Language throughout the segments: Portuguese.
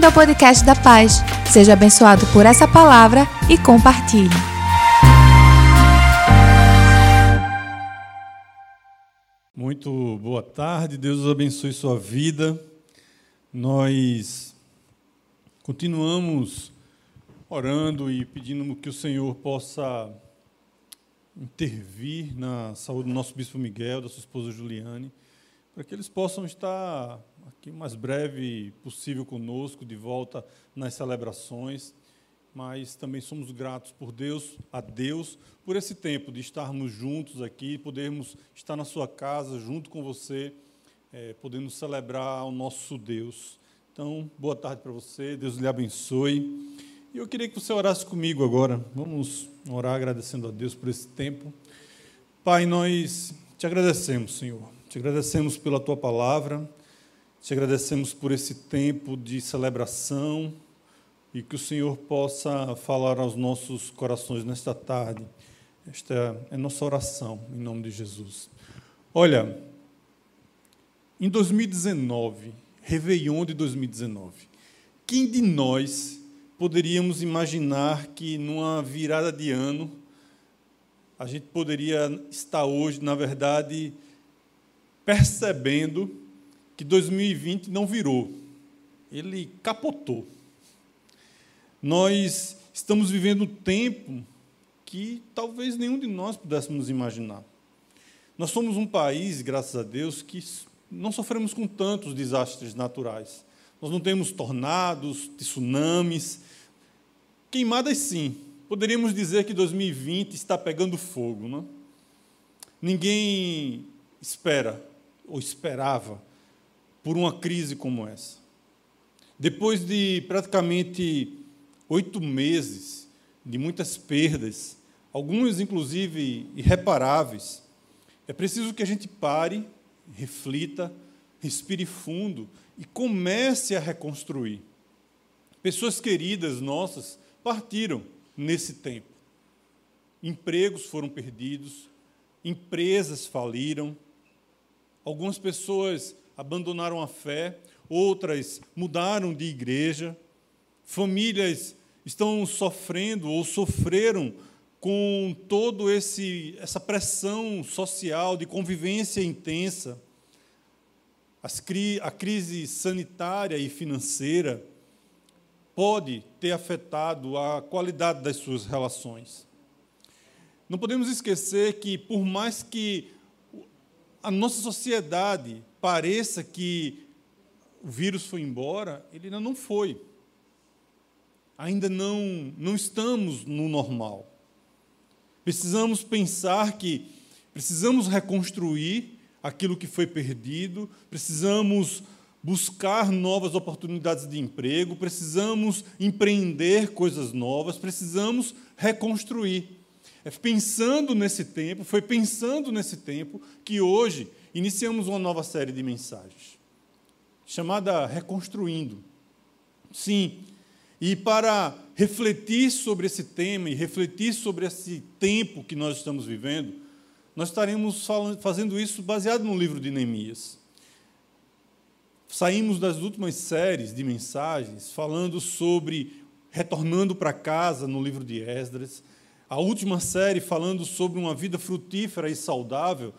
Bem-vindo ao podcast da Paz. Seja abençoado por essa palavra e compartilhe. Muito boa tarde, Deus abençoe sua vida. Nós continuamos orando e pedindo que o Senhor possa intervir na saúde do nosso bispo Miguel, da sua esposa Juliane, para que eles possam estar aqui o mais breve possível conosco, de volta nas celebrações, mas também somos gratos por Deus, a Deus, por esse tempo de estarmos juntos aqui, podermos estar na sua casa junto com você, é, podendo celebrar o nosso Deus. Então, boa tarde para você, Deus lhe abençoe. E eu queria que você orasse comigo agora. Vamos orar agradecendo a Deus por esse tempo. Pai, nós te agradecemos, Senhor. Te agradecemos pela tua palavra. Te agradecemos por esse tempo de celebração e que o Senhor possa falar aos nossos corações nesta tarde. Esta é nossa oração, em nome de Jesus. Olha, em 2019, Réveillon de 2019, quem de nós poderíamos imaginar que numa virada de ano a gente poderia estar hoje, na verdade, percebendo que 2020 não virou, ele capotou. Nós estamos vivendo um tempo que talvez nenhum de nós pudéssemos imaginar. Nós somos um país, graças a Deus, que não sofremos com tantos desastres naturais. Nós não temos tornados, tsunamis, queimadas sim. Poderíamos dizer que 2020 está pegando fogo, não? Ninguém espera ou esperava por uma crise como essa. Depois de praticamente oito meses de muitas perdas, algumas inclusive irreparáveis, é preciso que a gente pare, reflita, respire fundo e comece a reconstruir. Pessoas queridas nossas partiram nesse tempo. Empregos foram perdidos, empresas faliram, algumas pessoas abandonaram a fé, outras mudaram de igreja, famílias estão sofrendo ou sofreram com todo esse essa pressão social de convivência intensa, a crise sanitária e financeira pode ter afetado a qualidade das suas relações. Não podemos esquecer que por mais que a nossa sociedade pareça que o vírus foi embora, ele ainda não foi. Ainda não, não estamos no normal. Precisamos pensar que precisamos reconstruir aquilo que foi perdido, precisamos buscar novas oportunidades de emprego, precisamos empreender coisas novas, precisamos reconstruir. É pensando nesse tempo, foi pensando nesse tempo que hoje iniciamos uma nova série de mensagens, chamada Reconstruindo. Sim, e para refletir sobre esse tema e refletir sobre esse tempo que nós estamos vivendo, nós estaremos fazendo isso baseado no livro de Neemias. Saímos das últimas séries de mensagens falando sobre retornando para casa no livro de Esdras, a última série falando sobre uma vida frutífera e saudável,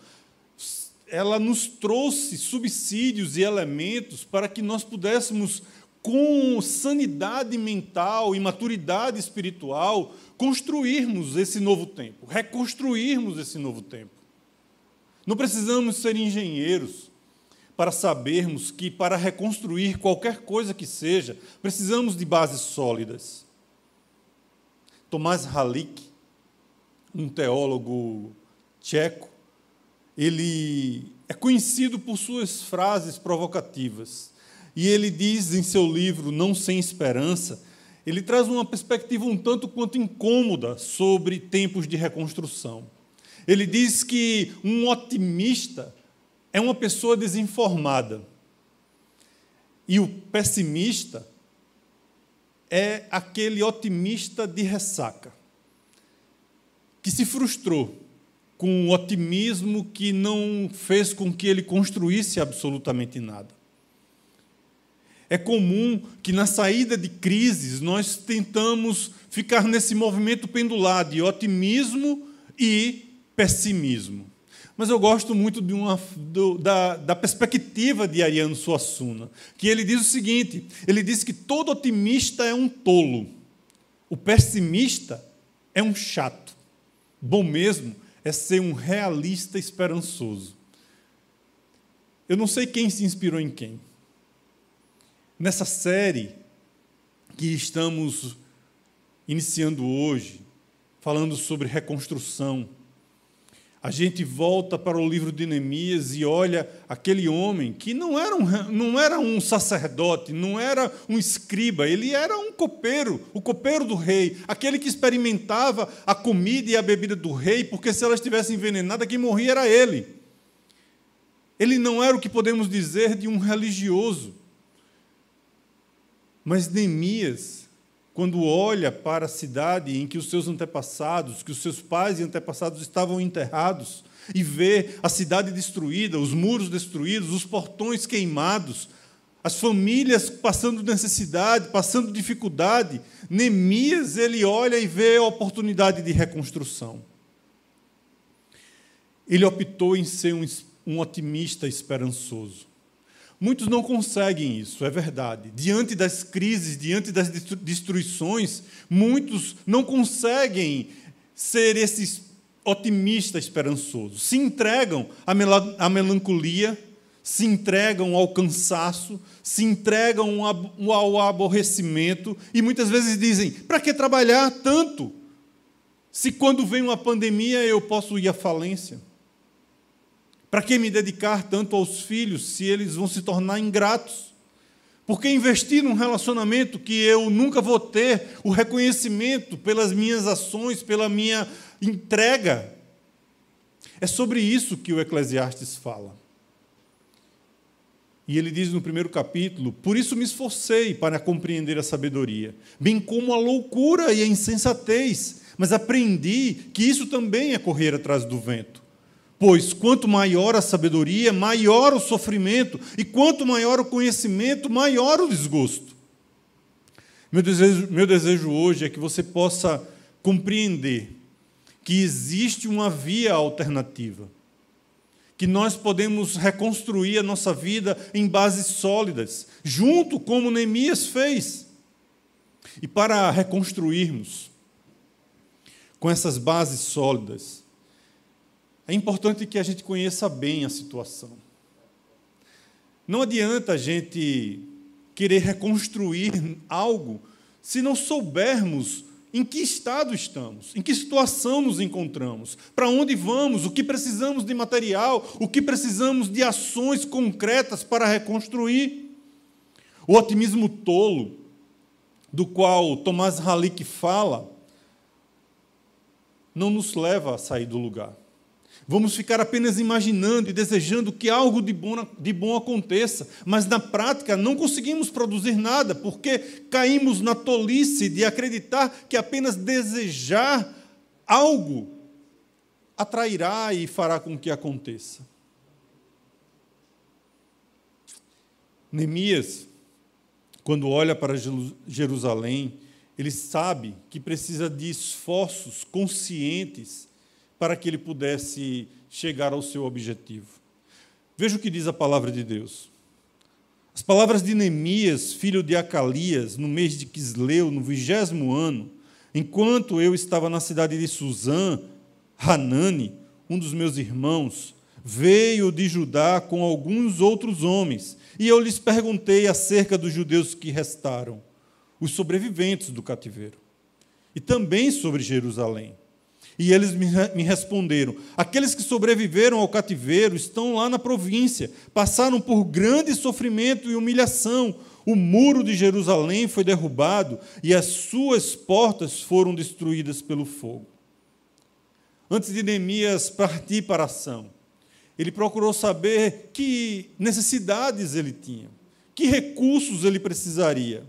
ela nos trouxe subsídios e elementos para que nós pudéssemos, com sanidade mental e maturidade espiritual, construirmos esse novo tempo, reconstruirmos esse novo tempo. Não precisamos ser engenheiros para sabermos que, para reconstruir qualquer coisa que seja, precisamos de bases sólidas. Tomás Halik, um teólogo tcheco, ele é conhecido por suas frases provocativas. E ele diz em seu livro Não Sem Esperança, ele traz uma perspectiva um tanto quanto incômoda sobre tempos de reconstrução. Ele diz que um otimista é uma pessoa desinformada. E o pessimista é aquele otimista de ressaca que se frustrou com um otimismo que não fez com que ele construísse absolutamente nada. É comum que na saída de crises nós tentamos ficar nesse movimento pendular de otimismo e pessimismo. Mas eu gosto muito de uma, do, da, da perspectiva de Ariano Suassuna, que ele diz o seguinte: ele diz que todo otimista é um tolo, o pessimista é um chato. Bom mesmo é ser um realista esperançoso. Eu não sei quem se inspirou em quem. Nessa série que estamos iniciando hoje, falando sobre reconstrução, a gente volta para o livro de Neemias e olha aquele homem que não era, um, não era um sacerdote, não era um escriba, ele era um copeiro, o copeiro do rei, aquele que experimentava a comida e a bebida do rei, porque se ela estivesse envenenada, quem morria era ele. Ele não era o que podemos dizer de um religioso. Mas Neemias quando olha para a cidade em que os seus antepassados, que os seus pais e antepassados estavam enterrados, e vê a cidade destruída, os muros destruídos, os portões queimados, as famílias passando necessidade, passando dificuldade, Neemias ele olha e vê a oportunidade de reconstrução. Ele optou em ser um, um otimista esperançoso. Muitos não conseguem isso, é verdade. Diante das crises, diante das destruições, muitos não conseguem ser esse otimista esperançoso. Se entregam à melancolia, se entregam ao cansaço, se entregam ao aborrecimento e muitas vezes dizem: para que trabalhar tanto? Se quando vem uma pandemia eu posso ir à falência. Para que me dedicar tanto aos filhos se eles vão se tornar ingratos? Por que investir num relacionamento que eu nunca vou ter o reconhecimento pelas minhas ações, pela minha entrega? É sobre isso que o Eclesiastes fala. E ele diz no primeiro capítulo: Por isso me esforcei para compreender a sabedoria, bem como a loucura e a insensatez, mas aprendi que isso também é correr atrás do vento. Pois quanto maior a sabedoria, maior o sofrimento, e quanto maior o conhecimento, maior o desgosto. Meu desejo, meu desejo hoje é que você possa compreender que existe uma via alternativa, que nós podemos reconstruir a nossa vida em bases sólidas, junto como Neemias fez. E para reconstruirmos com essas bases sólidas, é importante que a gente conheça bem a situação. Não adianta a gente querer reconstruir algo se não soubermos em que estado estamos, em que situação nos encontramos, para onde vamos, o que precisamos de material, o que precisamos de ações concretas para reconstruir. O otimismo tolo, do qual Tomás Halik fala, não nos leva a sair do lugar. Vamos ficar apenas imaginando e desejando que algo de bom, de bom aconteça, mas na prática não conseguimos produzir nada, porque caímos na tolice de acreditar que apenas desejar algo atrairá e fará com que aconteça. Neemias, quando olha para Jerusalém, ele sabe que precisa de esforços conscientes para que ele pudesse chegar ao seu objetivo. Veja o que diz a palavra de Deus. As palavras de Neemias, filho de Acalias, no mês de Quisleu, no vigésimo ano, enquanto eu estava na cidade de Suzã, Hanani, um dos meus irmãos, veio de Judá com alguns outros homens, e eu lhes perguntei acerca dos judeus que restaram, os sobreviventes do cativeiro, e também sobre Jerusalém. E eles me responderam: Aqueles que sobreviveram ao cativeiro estão lá na província, passaram por grande sofrimento e humilhação. O muro de Jerusalém foi derrubado e as suas portas foram destruídas pelo fogo. Antes de Neemias partir para a ação, ele procurou saber que necessidades ele tinha, que recursos ele precisaria.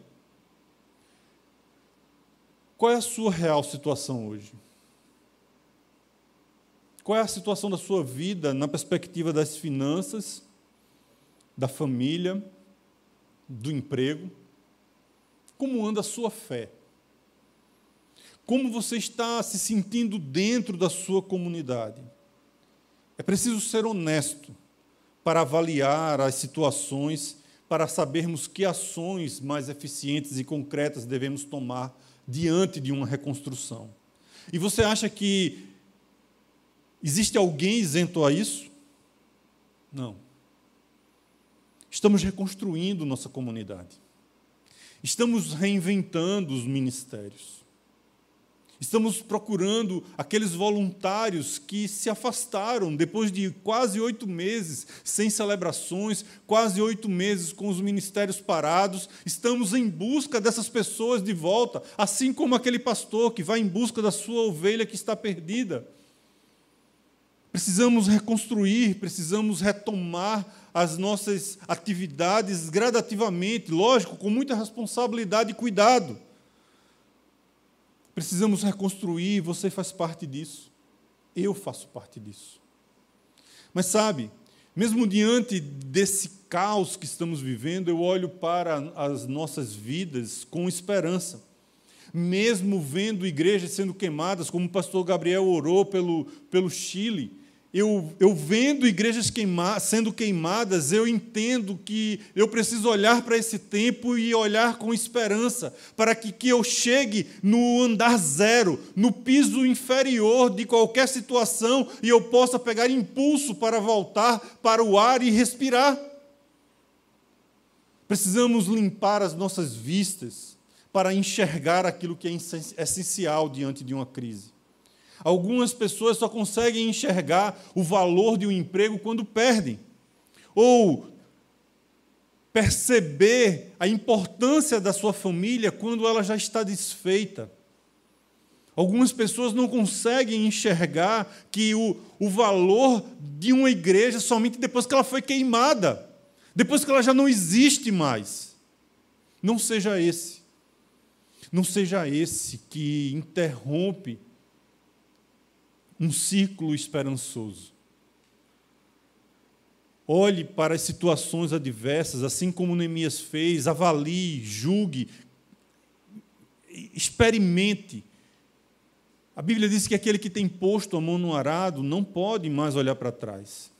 Qual é a sua real situação hoje? Qual é a situação da sua vida na perspectiva das finanças, da família, do emprego? Como anda a sua fé? Como você está se sentindo dentro da sua comunidade? É preciso ser honesto para avaliar as situações, para sabermos que ações mais eficientes e concretas devemos tomar diante de uma reconstrução. E você acha que existe alguém isento a isso? Não. Estamos reconstruindo nossa comunidade. Estamos reinventando os ministérios. Estamos procurando aqueles voluntários que se afastaram depois de quase oito meses sem celebrações, quase oito meses com os ministérios parados. Estamos em busca dessas pessoas de volta, assim como aquele pastor que vai em busca da sua ovelha que está perdida. Precisamos reconstruir, precisamos retomar as nossas atividades gradativamente, lógico, com muita responsabilidade e cuidado. Precisamos reconstruir, você faz parte disso. Eu faço parte disso. Mas sabe, mesmo diante desse caos que estamos vivendo, eu olho para as nossas vidas com esperança. Mesmo vendo igrejas sendo queimadas, como o pastor Gabriel orou pelo, pelo Chile, eu, eu vendo igrejas queima, sendo queimadas, eu entendo que eu preciso olhar para esse tempo e olhar com esperança, para que, que eu chegue no andar zero, no piso inferior de qualquer situação e eu possa pegar impulso para voltar para o ar e respirar. Precisamos limpar as nossas vistas para enxergar aquilo que é essencial diante de uma crise. Algumas pessoas só conseguem enxergar o valor de um emprego quando perdem. Ou perceber a importância da sua família quando ela já está desfeita. Algumas pessoas não conseguem enxergar que o, o valor de uma igreja somente depois que ela foi queimada, depois que ela já não existe mais. Não seja esse. Não seja esse que interrompe um círculo esperançoso. Olhe para as situações adversas, assim como Neemias fez, avalie, julgue, experimente. A Bíblia diz que aquele que tem posto a mão no arado não pode mais olhar para trás.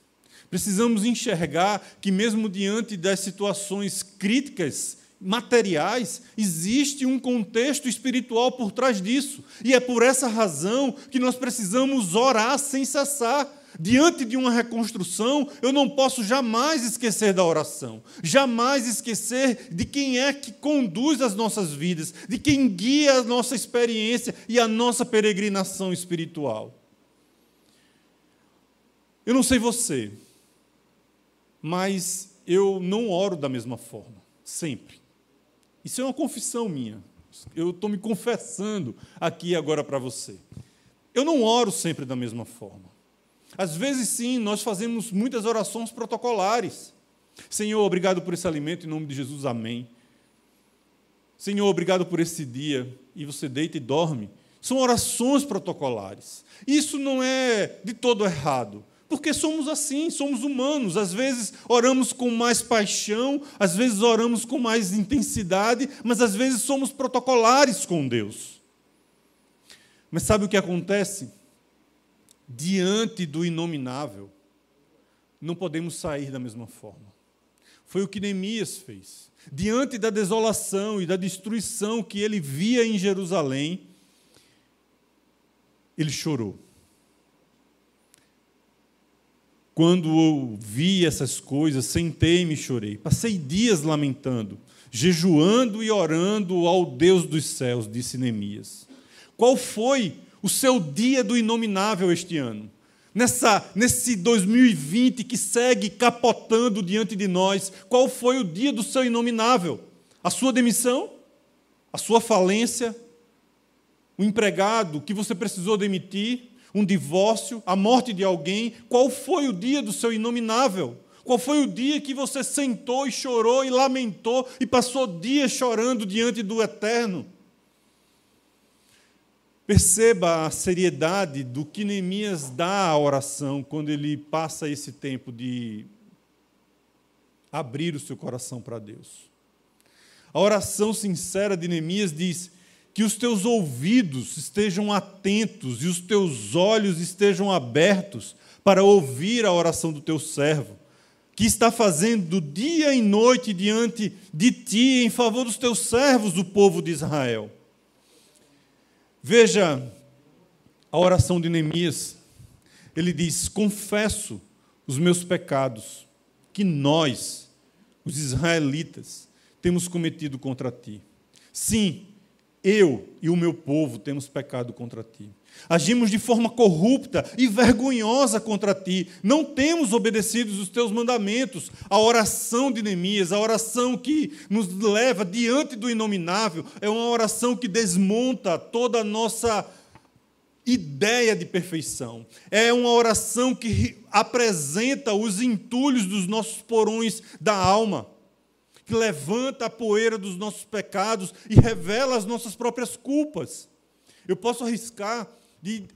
Precisamos enxergar que, mesmo diante das situações críticas, materiais, existe um contexto espiritual por trás disso. E é por essa razão que nós precisamos orar sem cessar. Diante de uma reconstrução, eu não posso jamais esquecer da oração, jamais esquecer de quem é que conduz as nossas vidas, de quem guia a nossa experiência e a nossa peregrinação espiritual. Eu não sei você, mas eu não oro da mesma forma, sempre. Isso é uma confissão minha. Eu estou me confessando aqui agora para você. Eu não oro sempre da mesma forma. Às vezes, sim, nós fazemos muitas orações protocolares. Senhor, obrigado por esse alimento, em nome de Jesus, amém. Senhor, obrigado por esse dia. E você deita e dorme. São orações protocolares. Isso não é de todo errado. Porque somos assim, somos humanos. Às vezes oramos com mais paixão, às vezes oramos com mais intensidade, mas às vezes somos protocolares com Deus. Mas sabe o que acontece? Diante do inominável, não podemos sair da mesma forma. Foi o que Neemias fez. Diante da desolação e da destruição que ele via em Jerusalém, ele chorou. Quando ouvi essas coisas, sentei-me e chorei. Passei dias lamentando, jejuando e orando ao Deus dos céus, disse Neemias. Qual foi o seu dia do inominável este ano? Nessa, nesse 2020 que segue capotando diante de nós, qual foi o dia do seu inominável? A sua demissão? A sua falência? O empregado que você precisou demitir? Um divórcio, a morte de alguém, qual foi o dia do seu inominável? Qual foi o dia que você sentou e chorou e lamentou e passou dias chorando diante do eterno? Perceba a seriedade do que Neemias dá à oração quando ele passa esse tempo de abrir o seu coração para Deus. A oração sincera de Neemias diz: que os teus ouvidos estejam atentos e os teus olhos estejam abertos para ouvir a oração do teu servo, que está fazendo dia e noite diante de ti em favor dos teus servos, do povo de Israel. Veja a oração de Neemias. Ele diz: Confesso os meus pecados, que nós, os israelitas, temos cometido contra ti. Sim, eu e o meu povo temos pecado contra ti. Agimos de forma corrupta e vergonhosa contra ti. Não temos obedecido os teus mandamentos. A oração de Neemias, a oração que nos leva diante do inominável, é uma oração que desmonta toda a nossa ideia de perfeição. É uma oração que apresenta os entulhos dos nossos porões da alma que levanta a poeira dos nossos pecados e revela as nossas próprias culpas. Eu posso arriscar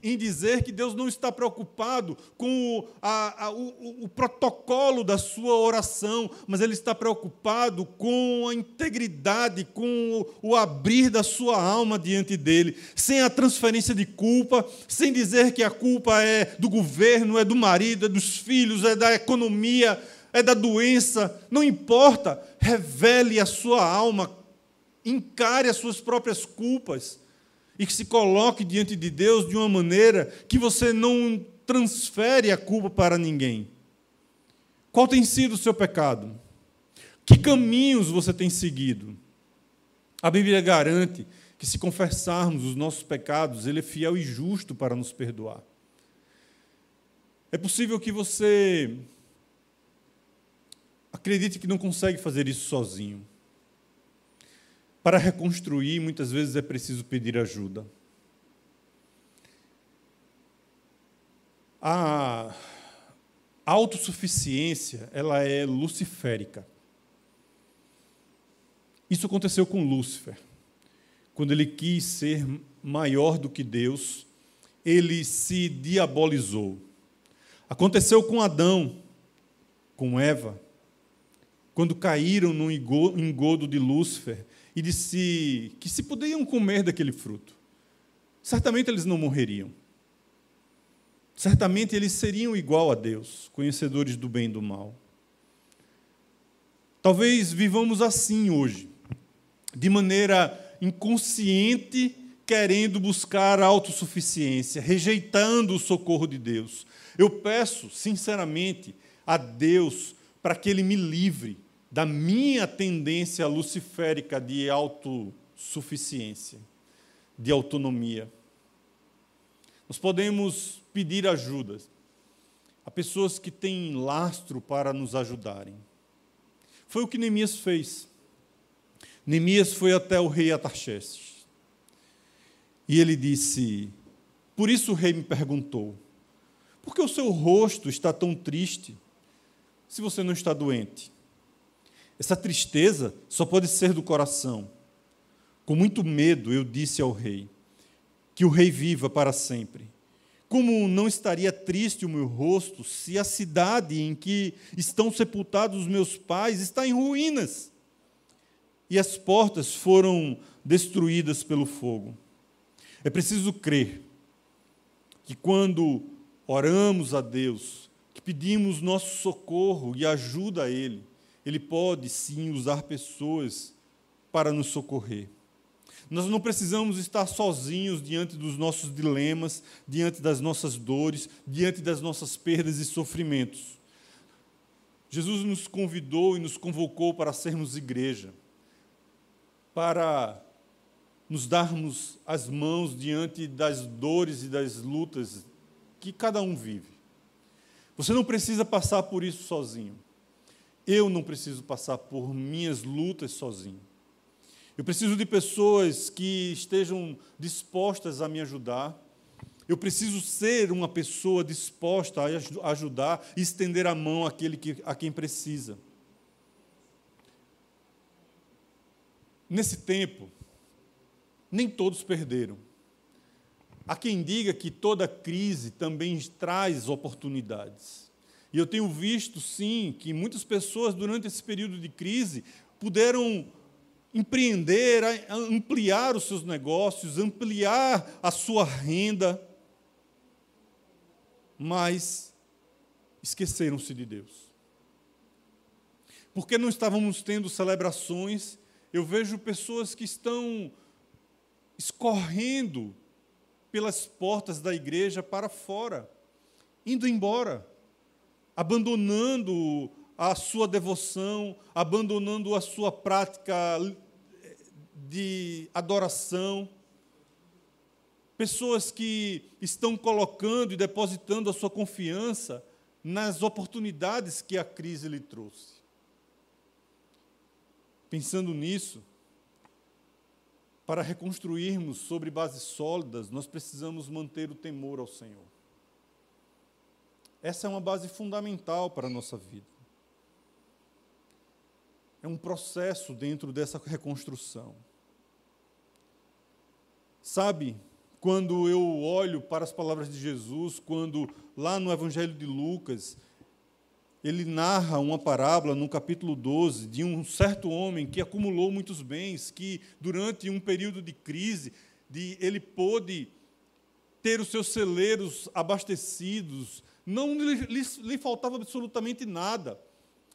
em dizer que Deus não está preocupado com o, a, a, o, o, protocolo da sua oração, mas Ele está preocupado com a integridade, com o, o abrir da sua alma diante dele, sem a transferência de culpa, sem dizer que a culpa é do governo, é do marido, é dos filhos, é da economia, é da doença, não importa, revele a sua alma, encare as suas próprias culpas e que se coloque diante de Deus de uma maneira que você não transfere a culpa para ninguém. Qual tem sido o seu pecado? Que caminhos você tem seguido? A Bíblia garante que se confessarmos os nossos pecados, Ele é fiel e justo para nos perdoar. É possível que você Acredite que não consegue fazer isso sozinho. Para reconstruir, muitas vezes é preciso pedir ajuda. A autossuficiência, ela é luciférica. Isso aconteceu com Lúcifer. Quando ele quis ser maior do que Deus, ele se diabolizou. Aconteceu com Adão, com Eva quando caíram no engodo de Lúcifer e disse que se poderiam comer daquele fruto, certamente eles não morreriam. Certamente eles seriam igual a Deus, conhecedores do bem e do mal. Talvez vivamos assim hoje, de maneira inconsciente, querendo buscar autossuficiência, rejeitando o socorro de Deus. Eu peço, sinceramente, a Deus para que Ele me livre da minha tendência luciférica de autossuficiência, de autonomia. Nós podemos pedir ajuda a pessoas que têm lastro para nos ajudarem. Foi o que Neemias fez. Neemias foi até o rei Atarxerxes. E ele disse: Por isso o rei me perguntou: Por que o seu rosto está tão triste se você não está doente? Essa tristeza só pode ser do coração. Com muito medo, eu disse ao rei: Que o rei viva para sempre. Como não estaria triste o meu rosto se a cidade em que estão sepultados os meus pais está em ruínas e as portas foram destruídas pelo fogo? É preciso crer que quando oramos a Deus, que pedimos nosso socorro e ajuda a Ele, ele pode sim usar pessoas para nos socorrer. Nós não precisamos estar sozinhos diante dos nossos dilemas, diante das nossas dores, diante das nossas perdas e sofrimentos. Jesus nos convidou e nos convocou para sermos igreja, para nos darmos as mãos diante das dores e das lutas que cada um vive. Você não precisa passar por isso sozinho. Eu não preciso passar por minhas lutas sozinho. Eu preciso de pessoas que estejam dispostas a me ajudar. Eu preciso ser uma pessoa disposta a ajudar e estender a mão àquele que, a quem precisa. Nesse tempo, nem todos perderam. Há quem diga que toda crise também traz oportunidades. E eu tenho visto, sim, que muitas pessoas, durante esse período de crise, puderam empreender, ampliar os seus negócios, ampliar a sua renda, mas esqueceram-se de Deus. Porque não estávamos tendo celebrações, eu vejo pessoas que estão escorrendo pelas portas da igreja para fora, indo embora, abandonando a sua devoção, abandonando a sua prática de adoração. Pessoas que estão colocando e depositando a sua confiança nas oportunidades que a crise lhe trouxe. Pensando nisso, para reconstruirmos sobre bases sólidas, nós precisamos manter o temor ao Senhor. Essa é uma base fundamental para a nossa vida. É um processo dentro dessa reconstrução. Sabe, quando eu olho para as palavras de Jesus, quando lá no Evangelho de Lucas, ele narra uma parábola no capítulo 12 de um certo homem que acumulou muitos bens, que durante um período de crise, de, ele pôde ter os seus celeiros abastecidos, não lhe, lhe, faltava absolutamente nada.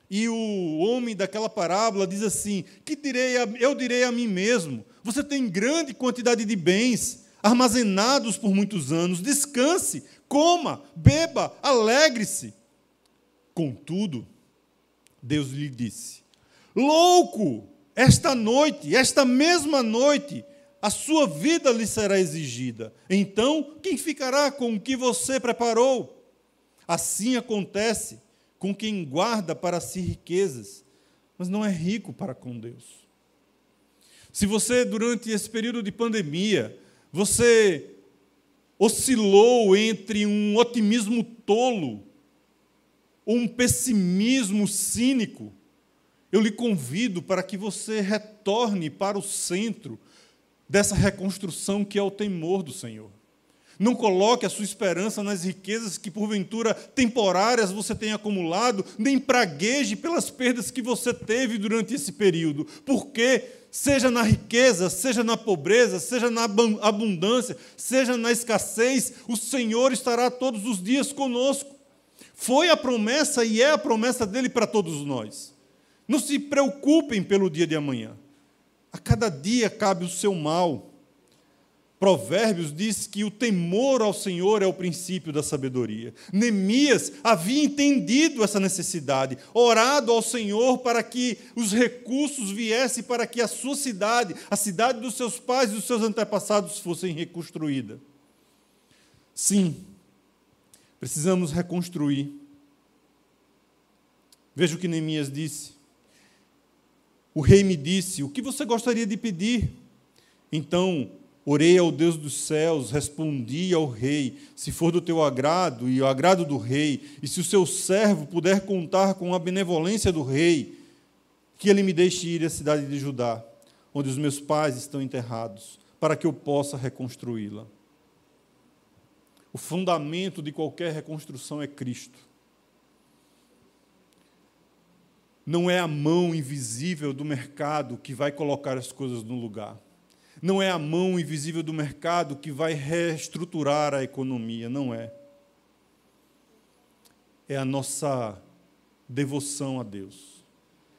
E o homem daquela parábola diz assim: "Que direi a, eu direi a mim mesmo: você tem grande quantidade de bens armazenados por muitos anos, descanse, coma, beba, alegre-se." Contudo, Deus lhe disse: Louco, esta noite, esta mesma noite, a sua vida lhe será exigida. Então, quem ficará com o que você preparou? Assim acontece com quem guarda para si riquezas, mas não é rico para com Deus. Se você, durante esse período de pandemia, você oscilou entre um otimismo tolo um pessimismo cínico, eu lhe convido para que você retorne para o centro dessa reconstrução que é o temor do Senhor. Não coloque a sua esperança nas riquezas que, porventura, temporárias você tem acumulado, nem pragueje pelas perdas que você teve durante esse período, porque, seja na riqueza, seja na pobreza, seja na abundância, seja na escassez, o Senhor estará todos os dias conosco. Foi a promessa e é a promessa dele para todos nós. Não se preocupem pelo dia de amanhã. A cada dia cabe o seu mal. Provérbios diz que o temor ao Senhor é o princípio da sabedoria. Neemias havia entendido essa necessidade, orado ao Senhor para que os recursos viessem para que a sua cidade, a cidade dos seus pais e dos seus antepassados fossem reconstruída. Sim, Precisamos reconstruir. Veja o que Neemias disse. O rei me disse: O que você gostaria de pedir? Então orei ao Deus dos céus, respondi ao rei: Se for do teu agrado e o agrado do rei, e se o seu servo puder contar com a benevolência do rei, que ele me deixe ir à cidade de Judá, onde os meus pais estão enterrados, para que eu possa reconstruí-la. O fundamento de qualquer reconstrução é Cristo. Não é a mão invisível do mercado que vai colocar as coisas no lugar. Não é a mão invisível do mercado que vai reestruturar a economia, não é. É a nossa devoção a Deus.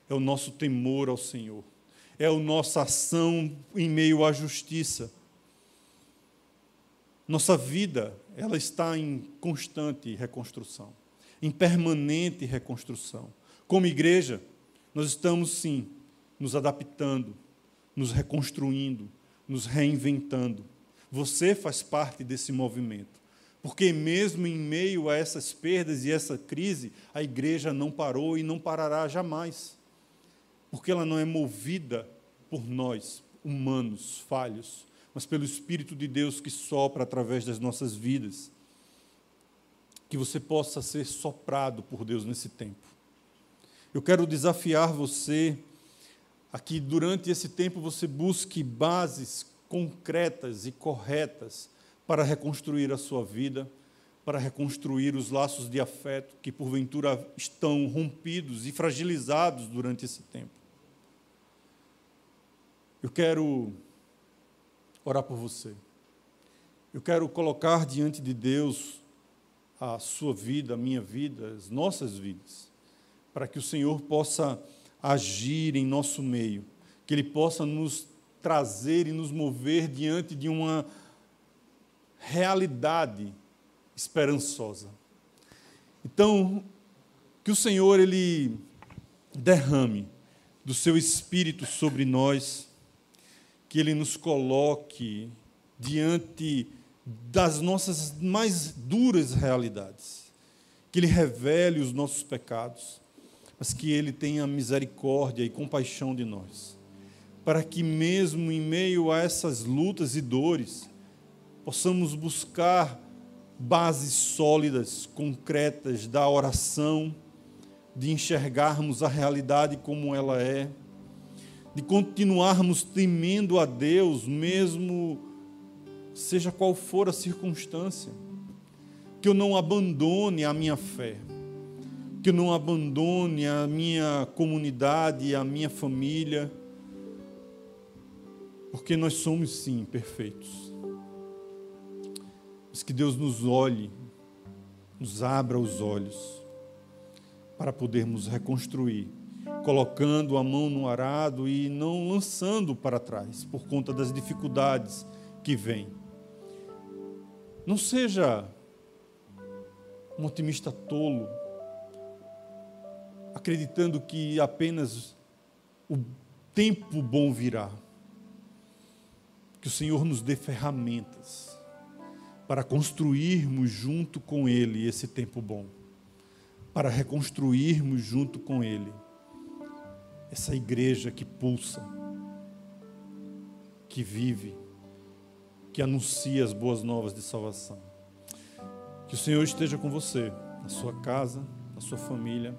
É o nosso temor ao Senhor. É a nossa ação em meio à justiça. Nossa vida ela está em constante reconstrução, em permanente reconstrução. Como igreja, nós estamos sim nos adaptando, nos reconstruindo, nos reinventando. Você faz parte desse movimento. Porque, mesmo em meio a essas perdas e essa crise, a igreja não parou e não parará jamais. Porque ela não é movida por nós, humanos, falhos, mas pelo Espírito de Deus que sopra através das nossas vidas. Que você possa ser soprado por Deus nesse tempo. Eu quero desafiar você a que durante esse tempo você busque bases concretas e corretas para reconstruir a sua vida, para reconstruir os laços de afeto que porventura estão rompidos e fragilizados durante esse tempo. Eu quero orar por você. Eu quero colocar diante de Deus a sua vida, a minha vida, as nossas vidas, para que o Senhor possa agir em nosso meio, que Ele possa nos trazer e nos mover diante de uma realidade esperançosa. Então, que o Senhor ele derrame do seu espírito sobre nós, que ele nos coloque diante das nossas mais duras realidades, que ele revele os nossos pecados, mas que ele tenha misericórdia e compaixão de nós, para que mesmo em meio a essas lutas e dores, possamos buscar bases sólidas, concretas da oração, de enxergarmos a realidade como ela é, de continuarmos temendo a Deus, mesmo seja qual for a circunstância, que eu não abandone a minha fé, que eu não abandone a minha comunidade, a minha família, porque nós somos sim perfeitos. Mas que Deus nos olhe, nos abra os olhos para podermos reconstruir, colocando a mão no arado e não lançando para trás por conta das dificuldades que vêm. Não seja um otimista tolo, acreditando que apenas o tempo bom virá. Que o Senhor nos dê ferramentas para construirmos junto com Ele esse tempo bom para reconstruirmos junto com Ele essa igreja que pulsa, que vive, que anuncia as boas novas de salvação. Que o Senhor esteja com você, na sua casa, na sua família,